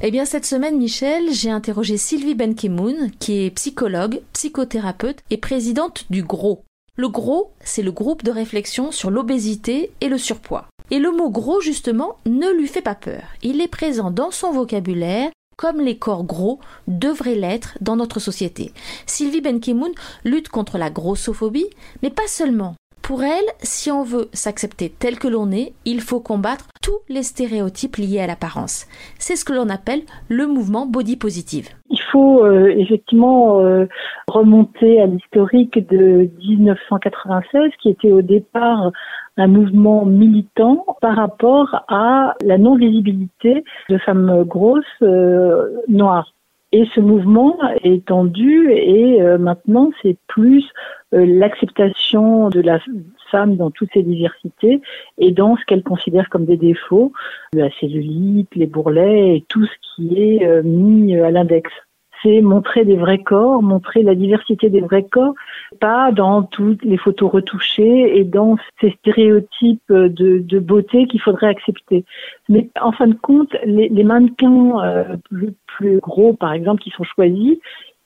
Eh bien, cette semaine, Michel, j'ai interrogé Sylvie Benkemoun, qui est psychologue, psychothérapeute et présidente du GROS. Le GROS, c'est le groupe de réflexion sur l'obésité et le surpoids. Et le mot gros, justement, ne lui fait pas peur. Il est présent dans son vocabulaire comme les corps gros devraient l'être dans notre société. Sylvie Benkemoun lutte contre la grossophobie, mais pas seulement. Pour elle, si on veut s'accepter tel que l'on est, il faut combattre tous les stéréotypes liés à l'apparence. C'est ce que l'on appelle le mouvement body positive. Il faut euh, effectivement euh, remonter à l'historique de 1996 qui était au départ un mouvement militant par rapport à la non-visibilité de femmes grosses euh, noires. Et ce mouvement est étendu et maintenant c'est plus euh, l'acceptation de la femme dans toutes ses diversités et dans ce qu'elle considère comme des défauts, la cellulite, les bourrelets et tout ce qui est euh, mis à l'index c'est montrer des vrais corps, montrer la diversité des vrais corps, pas dans toutes les photos retouchées et dans ces stéréotypes de, beauté qu'il faudrait accepter. Mais en fin de compte, les, mannequins euh, plus, plus, gros, par exemple, qui sont choisis,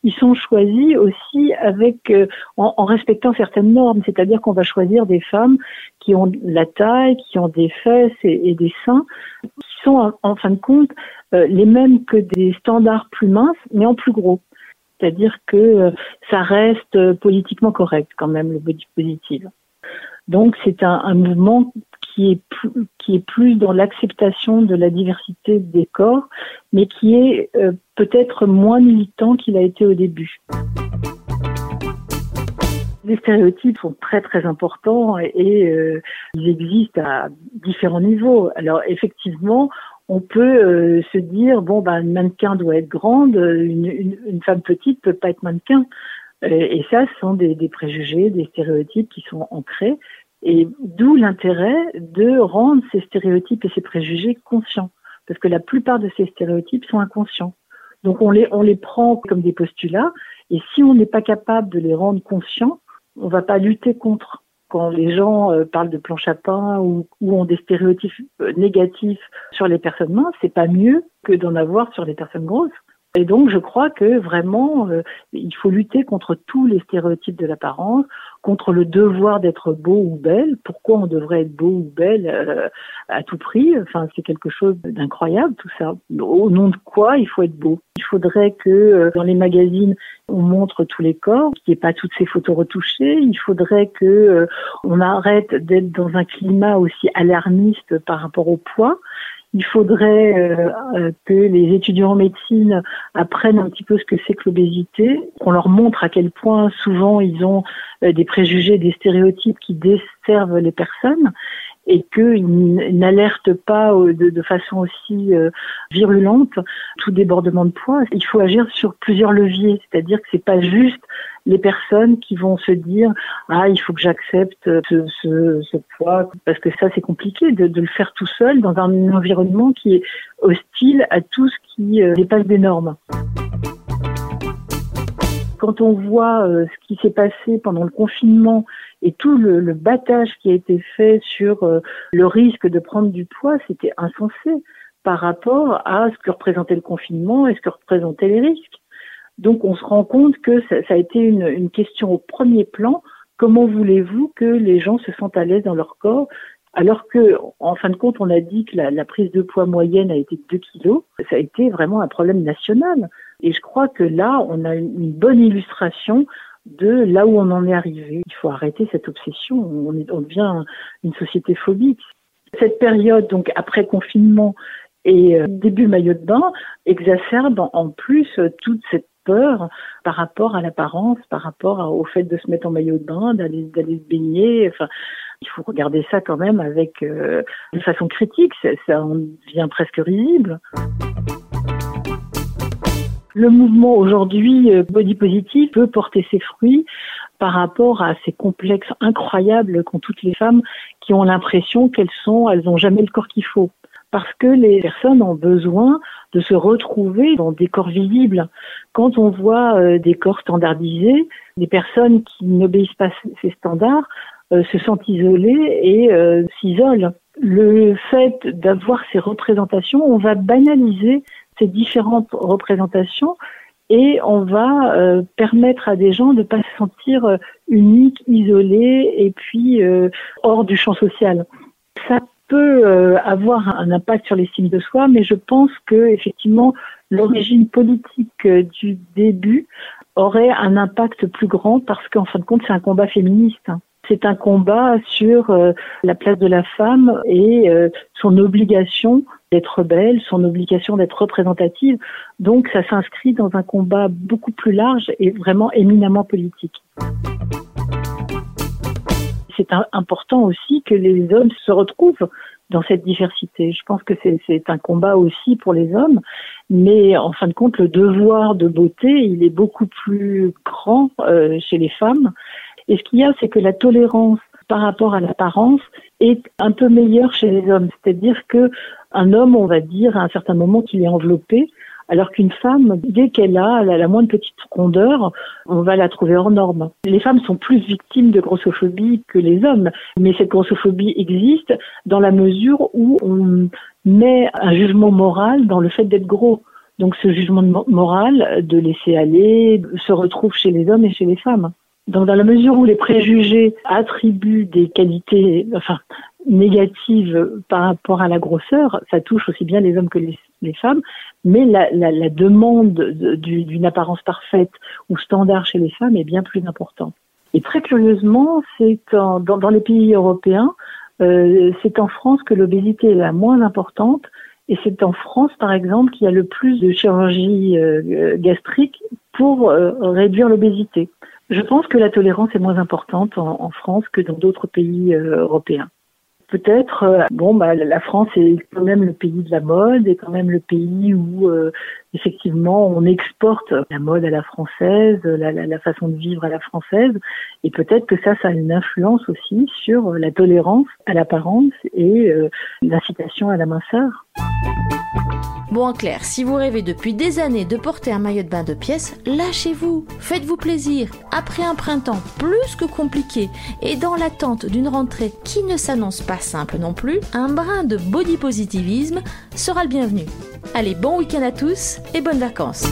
ils sont choisis aussi avec euh, en, respectant certaines normes, c'est-à-dire qu'on va choisir des femmes qui ont la taille, qui ont des fesses et, des seins, qui sont en, fin de compte euh, les mêmes que des standards plus minces, mais en plus gros. C'est-à-dire que euh, ça reste politiquement correct quand même le body positive. Donc c'est un, mouvement qui est plus, dans l'acceptation de la diversité des corps, mais qui est euh, peut-être moins militant qu'il a été au début. Les stéréotypes sont très très importants et, euh, ils existent à différents niveaux. Alors effectivement, on peut euh, se dire bon ben une mannequin doit être grande, une, femme petite peut pas être mannequin. Et ça, ce sont des, préjugés, des stéréotypes qui sont ancrés et d'où l'intérêt de rendre ces stéréotypes et ces préjugés conscients. Parce que la plupart de ces stéréotypes sont inconscients. Donc on les, prend comme des postulats. Et si on n'est pas capable de les rendre conscients, on va pas lutter contre. Quand les gens euh, parlent de planche à ou, ou ont des stéréotypes euh, négatifs sur les personnes minces, c'est pas mieux que d'en avoir sur les personnes grosses. Et donc, je crois que vraiment, euh, il faut lutter contre tous les stéréotypes de l'apparence, contre le devoir d'être beau ou belle. Pourquoi on devrait être beau ou belle euh, à tout prix? Enfin, c'est quelque chose d'incroyable tout ça. Au nom de quoi il faut être beau? Il faudrait que euh, dans les magazines on montre tous les corps, qu'il n'y ait pas toutes ces photos retouchées. Il faudrait que on arrête d'être dans un climat aussi alarmiste par rapport au poids il faudrait euh, euh, que les étudiants en médecine apprennent un petit peu ce que c'est que l'obésité, qu'on leur montre à quel point souvent ils ont euh, des préjugés, des stéréotypes qui desservent les personnes et qu'ils n'alertent pas de, de, façon aussi virulente tout débordement de poids. Il faut agir sur plusieurs leviers, c'est-à-dire que c'est pas juste les personnes qui vont se dire ah il faut que j'accepte ce, ce, ce, poids parce que ça c'est compliqué de, de, le faire tout seul dans un environnement qui est hostile à tout ce qui euh, dépasse des normes. Quand on voit euh, ce qui s'est passé pendant le confinement et tout le, battage qui a été fait sur euh, le risque de prendre du poids, c'était insensé par rapport à ce que représentait le confinement et ce que représentaient les risques. Donc on se rend compte que ça, a été une, question au premier plan. Comment voulez-vous que les gens se sentent à l'aise dans leur corps alors que, en fin de compte, on a dit que la, prise de poids moyenne a été de 2 kilos. Ça a été vraiment un problème national. Et je crois que là, on a une, bonne illustration de là où on en est arrivé. Il faut arrêter cette obsession. On, devient une société phobique. Cette période, donc après confinement et euh, début maillot de bain, exacerbe en plus toute cette peur par rapport à l'apparence, par rapport au fait de se mettre en maillot de bain, d'aller se baigner. Enfin, il faut regarder ça quand même avec euh, de façon critique. Ça, ça en devient presque risible. Le mouvement aujourd'hui euh, body positive peut porter ses fruits par rapport à ces complexes incroyables qu'ont toutes les femmes qui ont l'impression qu'elles sont, elles n'ont jamais le corps qu'il faut. Parce que les personnes ont besoin de se retrouver dans des corps visibles. Quand on voit euh, des corps standardisés, des personnes qui n'obéissent pas à ces standards euh, se sentent isolées et s'isolent. Le fait d'avoir ces représentations, on va banaliser ces différentes représentations et on va euh, permettre à des gens de ne pas se sentir euh, uniques, isolés et puis euh, hors du champ social. Ça peut avoir un impact sur l'estime de soi, mais je pense que effectivement l'origine politique du début aurait un impact plus grand parce qu'en fin de compte c'est un combat féministe. C'est un combat sur la place de la femme et son obligation d'être belle, son obligation d'être représentative. Donc ça s'inscrit dans un combat beaucoup plus large et vraiment éminemment politique. C'est important aussi que les hommes se retrouvent dans cette diversité. Je pense que c'est un combat aussi pour les hommes, mais en fin de compte, le devoir de beauté, il est beaucoup plus grand euh, chez les femmes. Et ce qu'il y a, c'est que la tolérance par rapport à l'apparence est un peu meilleure chez les hommes. C'est-à-dire que un homme, on va dire, à un certain moment qu'il est enveloppé, alors qu'une femme, dès qu'elle a la, moindre petite rondeur, on va la trouver hors norme. Les femmes sont plus victimes de grossophobie que les hommes, mais cette grossophobie existe dans la mesure où on met un jugement moral dans le fait d'être gros. Donc ce jugement moral de laisser aller se retrouve chez les hommes et chez les femmes. Donc dans la mesure où les préjugés attribuent des qualités, enfin négative par rapport à la grosseur, ça touche aussi bien les hommes que les, femmes, mais la, demande d'une apparence parfaite ou standard chez les femmes est bien plus importante. Et très curieusement, c'est dans, les pays européens, euh, c'est en France que l'obésité est la moins importante, et c'est en France, par exemple, qu'il y a le plus de chirurgie euh, gastrique pour euh, réduire l'obésité. Je pense que la tolérance est moins importante en, en France que dans d'autres pays européens peut-être, euh, bon, bah, la France est quand même le pays de la mode, et quand même le pays où euh, effectivement on exporte la mode à la française, la, façon de vivre à la française, et peut-être que ça, ça a une influence aussi sur la tolérance à l'apparence et euh, l'incitation à la minceur. Bon, en clair, si vous rêvez depuis des années de porter un maillot de bain de pièces, lâchez-vous, faites-vous plaisir. Après un printemps plus que compliqué et dans l'attente d'une rentrée qui ne s'annonce pas simple non plus, un brin de body positivisme sera le bienvenu. Allez, bon week-end à tous et bonnes vacances.